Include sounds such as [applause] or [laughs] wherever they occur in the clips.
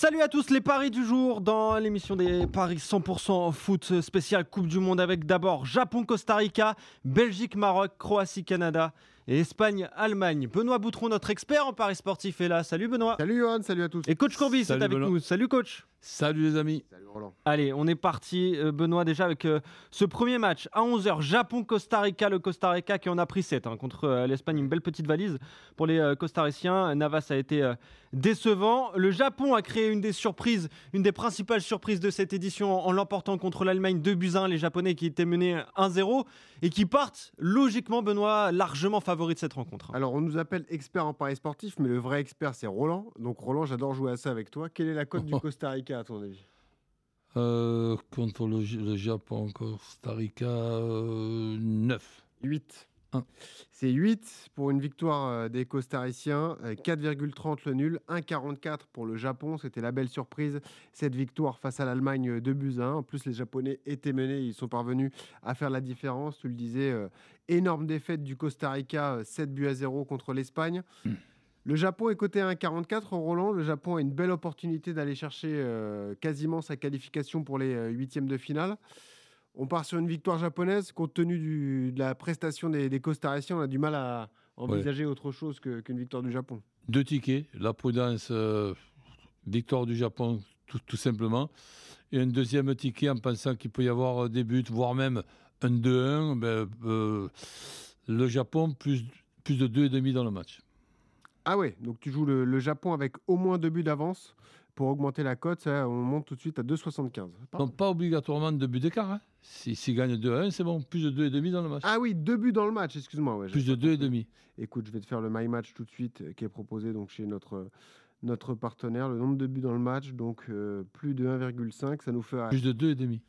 Salut à tous les paris du jour dans l'émission des paris 100% foot spécial Coupe du Monde avec d'abord Japon-Costa Rica, Belgique-Maroc, Croatie-Canada et Espagne-Allemagne. Benoît Boutron, notre expert en paris sportif est là. Salut Benoît. Salut Johan, salut à tous. Et coach Courbis est Salut avec Benoît. nous. Salut coach. Salut les amis. Salut Roland. Allez, on est parti euh, Benoît déjà avec euh, ce premier match à 11h Japon-Costa Rica, le Costa Rica qui en a pris 7 hein, contre euh, l'Espagne, une belle petite valise pour les euh, costariciens. Navas a été euh, décevant. Le Japon a créé une des surprises, une des principales surprises de cette édition en, en l'emportant contre l'Allemagne 2 buts 1, les Japonais qui étaient menés 1-0 et qui partent logiquement Benoît largement favoris de cette rencontre. Alors on nous appelle expert en paris sportif, mais le vrai expert c'est Roland. Donc Roland, j'adore jouer à ça avec toi. Quelle est la cote du [laughs] Costa Rica? À ton avis? Euh, contre le, Japon, Costa Rica, euh, 9. 8. Un. C'est 8 pour une victoire euh, des Costariciens, euh, 4,30 le nul, 1,44 pour le Japon. C'était la belle surprise, cette victoire face à l'Allemagne 2 buts à 1. En plus, les Japonais étaient menés, ils sont parvenus à faire la différence. Tu le disais, euh, énorme défaite du Costa Rica, euh, 7 buts à 0 contre l'Espagne. Mm. Le Japon est coté à 1,44. Roland, le Japon a une belle opportunité d'aller chercher euh, quasiment sa qualification pour les euh, huitièmes de finale. On part sur une victoire japonaise. Compte tenu du- de la prestation des, des Costariciens, on a du mal à envisager autre chose qu'une victoire du Japon. Deux tickets. La prudence, euh, victoire du Japon, tout, tout simplement. Et un deuxième ticket en pensant qu'il peut y avoir des buts, voire même un 2-1. ben, euh, le Japon, plus, plus de 2,5 dans le match. Ah ouais, donc tu joues le, le Japon avec au moins deux buts d'avance pour augmenter la cote. Ça, on monte tout de suite à 2,75. Pardon. Donc pas obligatoirement de buts d'écart. Hein. Si- S'ils gagnent 2-1, c'est bon. Plus de 2,5 dans le match. Ah oui, deux buts dans le match, excuse-moi. ouais, plus de pas compris. 2,5. Écoute, je vais te faire le My Match tout de suite, euh, qui est proposé donc chez notre, notre partenaire. Le nombre de buts dans le match, donc euh, plus de 1,5, ça nous fait à- Plus de 2,5.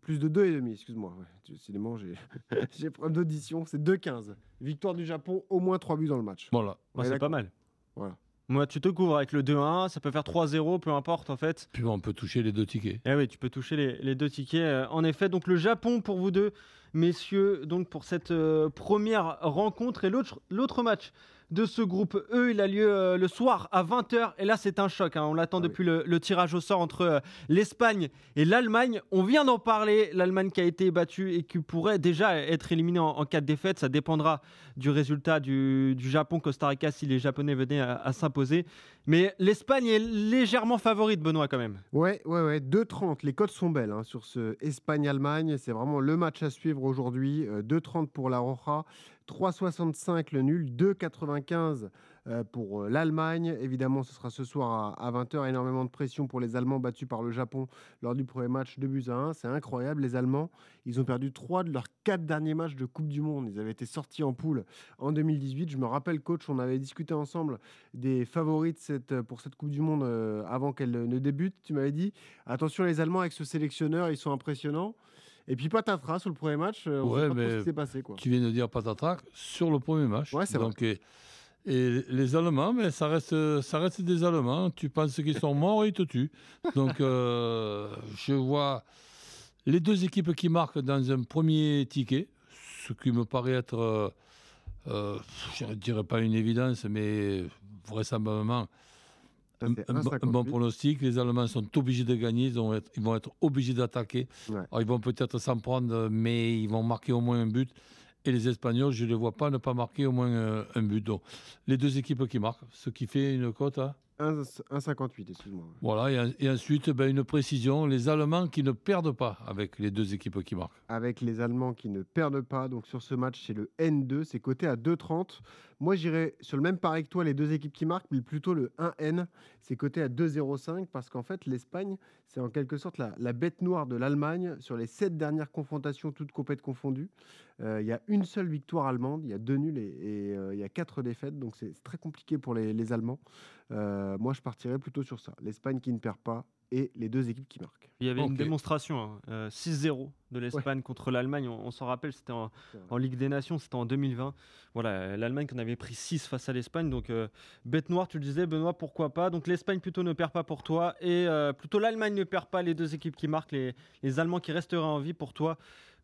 plus de 2,5, excuse-moi. Ouais, décidément, j'ai [laughs] j'ai problème d'audition, c'est 2,15. Victoire du Japon, au moins 3 buts dans le match. Voilà. Ouais, est c'est pas mal. Voilà. Moi, tu te couvres avec le 2-1, ça peut faire 3-0, peu importe en fait. Puis on peut toucher les deux tickets. Eh oui, tu peux toucher les, les deux tickets. euh, en effet, donc le Japon pour vous deux, messieurs, donc pour cette euh, première rencontre. Et l'autre l'autre match de ce groupe E, il a lieu euh, le soir à 20h. Et là, c'est un choc. hein. On l'attend Ah oui. depuis le, le tirage au sort entre euh, l'Espagne et l'Allemagne. On vient d'en parler. L'Allemagne qui a été battue et qui pourrait déjà être éliminée en, en cas de défaite. Ça dépendra du résultat du, du Japon-Costa Rica si les Japonais venaient à, à s'imposer. Mais l'Espagne est légèrement favorite, Benoît, quand même. Ouais, ouais, ouais. 2,30. Les cotes sont belles hein, sur ce Espagne-Allemagne. C'est vraiment le match à suivre aujourd'hui. Euh, 2,30 pour la Roja, 3,65 le nul, 2,95 euh, pour euh, l'Allemagne. Évidemment, ce sera ce soir à, 20h. Énormément de pression pour les Allemands battus par le Japon lors du premier match 2 buts à 1. C'est incroyable. Les Allemands, ils ont perdu 3 de leurs 4 derniers matchs de Coupe du Monde. Ils avaient été sortis en poule en 2018. Je me rappelle, coach, on avait discuté ensemble des favoris de cette, pour cette Coupe du Monde euh, avant qu'elle ne débute. Tu m'avais dit, attention les Allemands avec ce sélectionneur, ils sont impressionnants. Et puis patatras sur le premier match, euh, on Ouais, sait pas trop mais ce qui s'est passé. Quoi. Tu viens de dire patatrac sur le premier match. Ouais, c'est vrai. Donc, et, et les Allemands, mais ça reste, ça reste des Allemands. Tu penses qu'ils sont morts, ils te tuent. Donc, euh, je vois les deux équipes qui marquent dans un premier ticket, ce qui me paraît être, euh, euh, je ne dirais pas une évidence, mais vraisemblablement Ça, un, bon- un 1,58. bon pronostic. Les Allemands sont obligés de gagner, ils vont être, ils vont être obligés d'attaquer. Ouais. Ils vont peut-être s'en prendre, mais ils vont marquer au moins un but. Et les Espagnols, je ne les vois pas ne pas marquer au moins euh, un but. Donc, les deux équipes qui marquent, ce qui fait une cote à... 1 1,58, excuse-moi. Voilà, et ensuite, ben, une précision, les Allemands qui ne perdent pas avec les deux équipes qui marquent. Avec les Allemands qui ne perdent pas. Donc sur ce match, c'est le N2, c'est coté à 2,30. Moi, j'irais sur le même pari que toi, les deux équipes qui marquent, mais plutôt le 1N, c'est coté à 2,05 parce qu'en fait, l'Espagne, c'est en quelque sorte la, bête noire de l'Allemagne sur les sept dernières confrontations, toutes compètes confondues. Euh, Il y a une seule victoire allemande, il y a deux nuls et, euh, il y a quatre défaites, donc c'est très compliqué pour les, les Allemands. Euh, moi, je partirais plutôt sur ça. L'Espagne qui ne perd pas et les deux équipes qui marquent. Il y avait une démonstration, hein, euh, 6-0 de l'Espagne contre l'Allemagne. On, on s'en rappelle, c'était en, Ligue des Nations, c'était en 2020. Voilà, l'Allemagne qui en avait pris 6 face à l'Espagne. Donc, euh, bête noire, tu le disais, Benoît, pourquoi pas? Donc, l'Espagne plutôt ne perd pas pour toi. Et euh, plutôt l'Allemagne ne perd pas les deux équipes qui marquent, les, les Allemands qui resteraient en vie pour toi.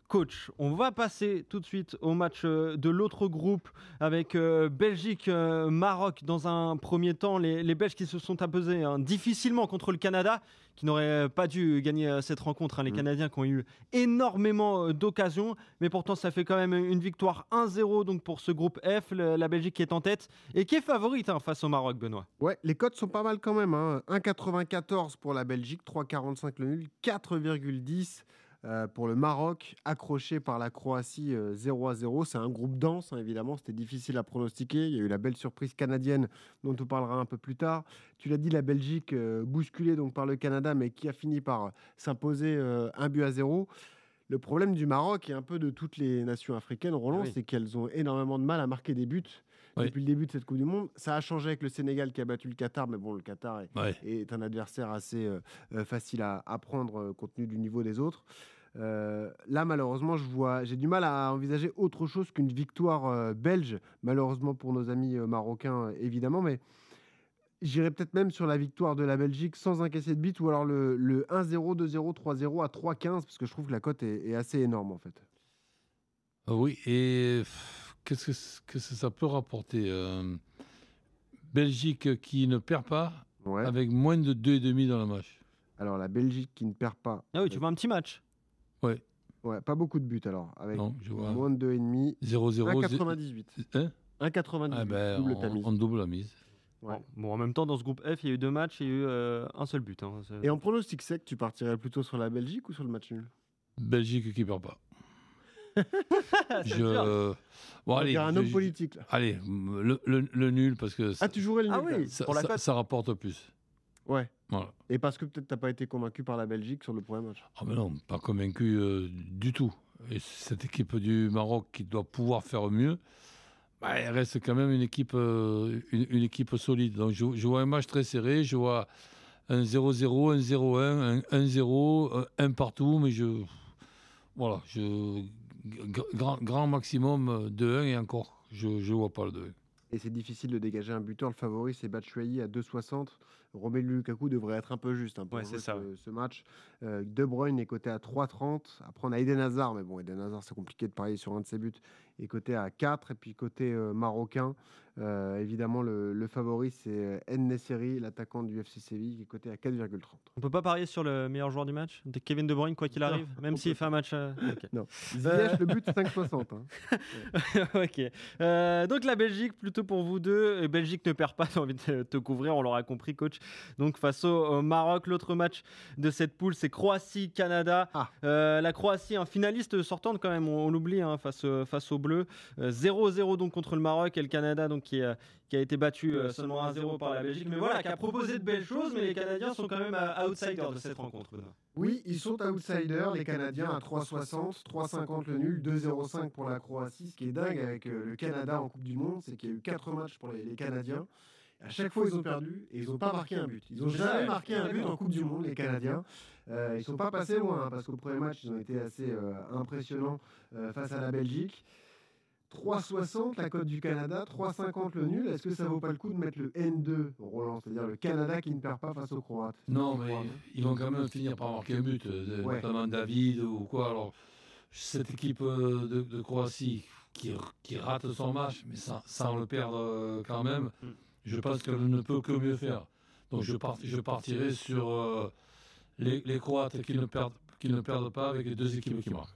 Coach, on va passer tout de suite au match euh, de l'autre groupe avec euh, Belgique-Maroc dans un premier temps. Les, Belges qui se sont imposés hein, difficilement contre le Canada, qui n'aurait pas dû gagner euh, cette rencontre. Hein. les mm. Canadiens qui ont eu énormément d'occasions, mais pourtant ça fait quand même une victoire 1-0 donc pour ce groupe F. la Belgique qui est en tête et qui est favorite hein, face au Maroc, Benoît. Ouais, les cotes sont pas mal quand même. 1,94 pour la Belgique, 3,45 le nul, 4,10 euh, pour le Maroc, accroché par la Croatie 0 euh, à 0. C'est un groupe dense, hein, évidemment, c'était difficile à pronostiquer. Il y a eu la belle surprise canadienne dont on parlera un peu plus tard. Tu l'as dit, la Belgique euh, bousculée donc par le Canada, mais qui a fini par s'imposer un but à 0. Le problème du Maroc et un peu de toutes les nations africaines, Roland, c'est qu'elles ont énormément de mal à marquer des buts. Depuis le début de cette Coupe du Monde, ça a changé avec le Sénégal qui a battu le Qatar, mais bon, le Qatar est, un adversaire assez facile à, à prendre compte tenu du niveau des autres. Euh, là, malheureusement, je vois, j'ai du mal à envisager autre chose qu'une victoire euh, belge, malheureusement pour nos amis euh, marocains, évidemment, mais j'irais peut-être même sur la victoire de la Belgique sans encaisser de but, ou alors le, 1-0, 2-0, 3-0 à 3-15, parce que je trouve que la cote est, assez énorme, en fait. Ah oui, et qu'est-ce que, ça peut rapporter Belgique qui ne perd pas, avec moins de 2,5 dans le match? Alors, la Belgique qui ne perd pas. Ah oui, tu vois un petit match. Ouais. Ouais, pas beaucoup de buts alors. Avec non, je vois. moins de 2,5. 0-0. 1,98. Hein? 1,98. Ah ben, double on, on, double la mise. Ouais. Bon, en même temps, dans ce groupe F, il y a eu deux matchs et il y a eu euh, un seul but. Hein. Et en pronostic sec, tu partirais plutôt sur la Belgique ou sur le match nul? Belgique qui perd pas. [laughs] je. Bon, allez, un homme politique. Là. Allez, le, le, le, nul parce que. Ah, tu jouerais le nul Ah oui, ça, pour la ça, ça rapporte plus. Ouais. Et parce que peut-être t'as pas été convaincu par la Belgique sur le premier match. Ah mais non, pas convaincu euh, du tout. Et cette équipe du Maroc qui doit pouvoir faire mieux, bah, elle reste quand même une équipe, euh, une, équipe solide. Donc je, vois un match très serré, je vois un 0-0, un 0-1, un 1-0, un partout, mais je voilà, je grand, grand maximum de 1 et encore, je ne vois pas le 2. Et c'est difficile de dégager un buteur. Le favori, c'est Batshuayi à 2,60. Romelu Lukaku devrait être un peu juste hein, pour ce, match. Euh, de Bruyne est coté à 3,30. Après, on a Eden Hazard, mais bon, Eden Hazard, c'est compliqué de parier sur un de ses buts. Et côté à 4. Et puis côté euh, marocain, euh, évidemment, le, favori, c'est Nesseri, l'attaquant du FC Séville, qui est coté à 4,30. On peut pas parier sur le meilleur joueur du match de Kevin De Bruyne, quoi qu'il arrive, même s'il fait un match. Non. Ziyech, le but, 5,60. Hein. [laughs] ok. donc la Belgique, plutôt pour vous deux. Belgique ne perd pas, [laughs] j'ai envie de te couvrir, on l'aura compris, coach. Donc face au, Maroc, l'autre match de cette poule, c'est Croatie-Canada. Ah. Euh, la Croatie, un finaliste sortante quand même, on, l'oublie, hein, face, face aux Bleus. 0-0 euh, donc contre le Maroc et le Canada donc qui, qui a été battu euh, seulement 1-0 par la Belgique. Mais voilà, qui a proposé de belles choses, mais les Canadiens sont quand même outsiders de cette rencontre. Oui, ils sont outsiders, les Canadiens à 3,60, 3,50 le nul, 2,05 pour la Croatie. Ce qui est dingue avec le Canada en Coupe du Monde, c'est qu'il y a eu 4 matchs pour les Canadiens. À chaque fois, ils ont perdu et ils n'ont pas marqué un but. Ils n'ont jamais marqué un but en Coupe du Monde, les Canadiens. Euh, ils ne sont pas passés loin hein, parce qu'au premier match, ils ont été assez euh, impressionnants euh, face à la Belgique. 3,60 la cote du Canada, 3,50 le nul. Est-ce que ça vaut pas le coup de mettre le N2, Roland, c'est-à-dire le Canada qui ne perd pas face aux Croates Non, mais ils vont quand même finir par marquer un but, notamment David ou quoi. Alors, cette équipe de, Croatie qui, qui, rate son match, mais sans, le perdre quand même. Mm je pense qu'elle ne peut que mieux faire. Donc je, je partirai sur euh, les, Croates qui ne, perdent, qui ne perdent pas avec les deux équipes qui marquent.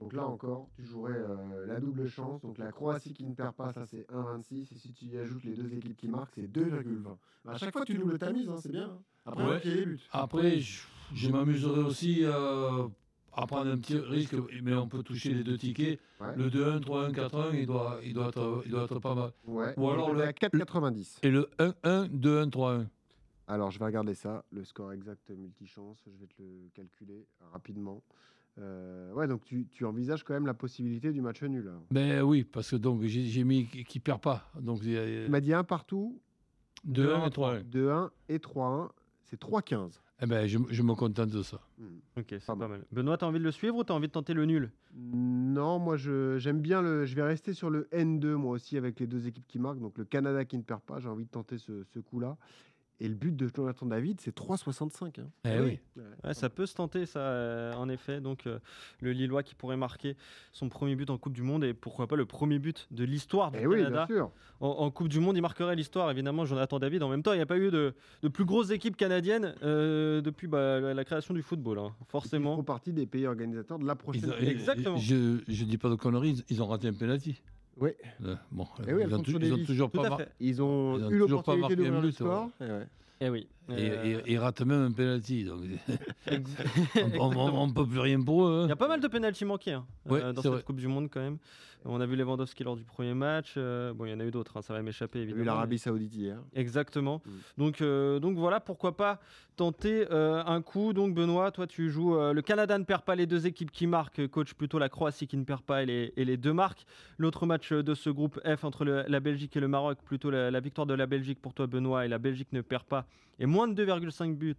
Donc là encore, tu jouerais euh, la double chance. Donc la Croatie qui ne perd pas, ça c'est 1,26. Et si tu y ajoutes les deux équipes qui marquent, c'est 2,20. Bah, à chaque fois, tu doubles ta mise, hein, c'est bien. Hein. Après, les buts. Après, je, m'amuserai aussi euh, à prendre un petit risque, mais on peut toucher les deux tickets. Le 2-1, 3-1, 4-1, il doit, il, doit être, il doit être pas mal. Ou alors le 4,90. Et le 1-1, 2-1, 3-1. Alors, je vais regarder ça, le score exact multichance. Je vais te le calculer rapidement. Euh, ouais, donc tu, tu, envisages quand même la possibilité du match nul. Ben oui, parce que donc j'ai mis qui perd pas. Donc il m'a dit un partout. 2-1 et 3-1. 2-1 et 3-1, c'est 3-15. Eh ben, je, je, me contente de ça. Hmm. Ok, c'est pas, mal. Benoît, t'as envie de le suivre ou t'as envie de tenter le nul? Non, moi j'aime bien le. Je vais rester sur le N2 moi aussi avec les deux équipes qui marquent. Donc le Canada qui ne perd pas, j'ai envie de tenter ce, ce coup-là. Et le but de Jonathan David, c'est 3,65. hein. Eh oui. Ouais, ça peut se tenter, ça, euh, en effet. Donc, euh, le Lillois qui pourrait marquer son premier but en Coupe du Monde et pourquoi pas le premier but de l'histoire du Eh oui, bien Canada. sûr. en, en Coupe du Monde, il marquerait l'histoire, évidemment, Jonathan David. En même temps, il n'y a pas eu de, de plus grosse équipe canadienne euh, depuis bah, la, la création du football, hein, Ils forcément. font partie des pays organisateurs de la prochaine. Ils ont-. Exactement. Je, je dis pas de conneries, ils- ils ont raté un penalty. Oui. Euh, bon, Eh oui, ils, ont, ils toujours pas mar- fait. Ils ont Ils ont eu toujours pas l'opportunité marqué un d'ouvrir le but, score. Ouais. Oui. Et, Euh, et- et ratent même un penalty. Donc, [laughs] on, on peut plus rien pour eux. Il hein. y a pas mal de pénalty manqués hein, Ouais, euh, dans cette vrai. Coupe du Monde quand même. On a vu Lewandowski lors du premier match. euh, bon, il y en a eu d'autres, hein, ça va m'échapper Il y a eu évidemment. l'Arabie Saoudite hier. Exactement. Mm. Donc, euh, donc voilà, pourquoi pas tenter euh, un coup. Donc Benoît, toi tu joues. euh, le Canada ne perd pas les deux équipes qui marquent. Coach plutôt la Croatie qui ne perd pas et les, et les deux marques. L'autre match de ce groupe F entre le- la Belgique et le Maroc, plutôt la, la victoire de la Belgique pour toi Benoît et la Belgique ne perd pas. Et moins de 2,5 buts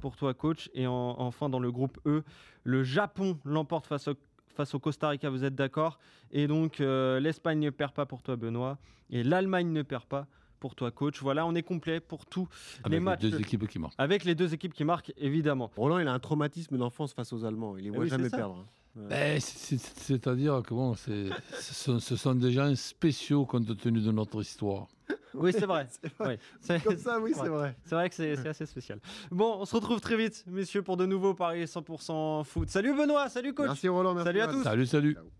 pour toi coach. Et en- enfin dans le groupe E, le Japon l'emporte face au, face au Costa Rica, vous êtes d'accord? Et donc euh, l'Espagne ne perd pas pour toi Benoît. Et l'Allemagne ne perd pas pour toi coach. Voilà, on est complet pour tous Avec les matchs. deux équipes qui marquent. Avec les deux équipes qui marquent, évidemment. Roland, il a un traumatisme d'enfance face aux Allemands. Il les Eh voit oui, jamais perdre. hein. Ben, c'est- c'est- C'est-à-dire que bon, c'est- ce, sont, ce sont des gens spéciaux compte tenu de notre histoire. Oui, c'est vrai. [laughs] C'est vrai. Oui, c'est Comme ça, oui, c'est vrai. c'est vrai que c'est assez spécial. Bon, on se retrouve très vite, messieurs, pour de nouveaux paris 100% foot. Salut Benoît, salut coach. Merci Roland. merci Salut à tous. Salut, salut. Ciao.